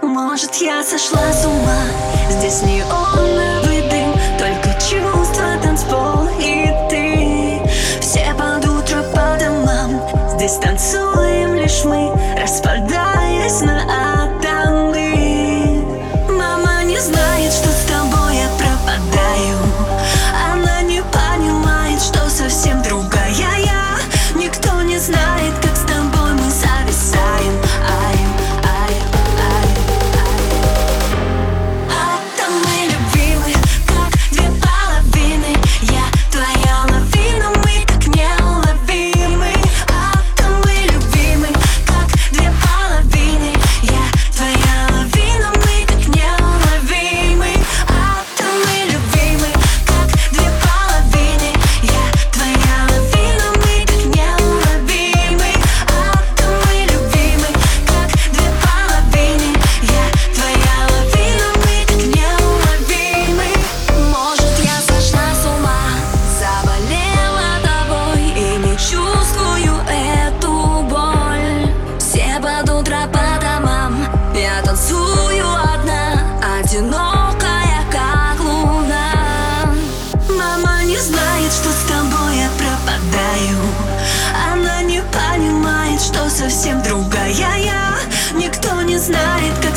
Может, я сошла с ума? Здесь не он, а дым Только чувства, танцпол и ты. Все под утро по домам. Здесь танцуем лишь мы Распадаем совсем другая я. Никто не знает, как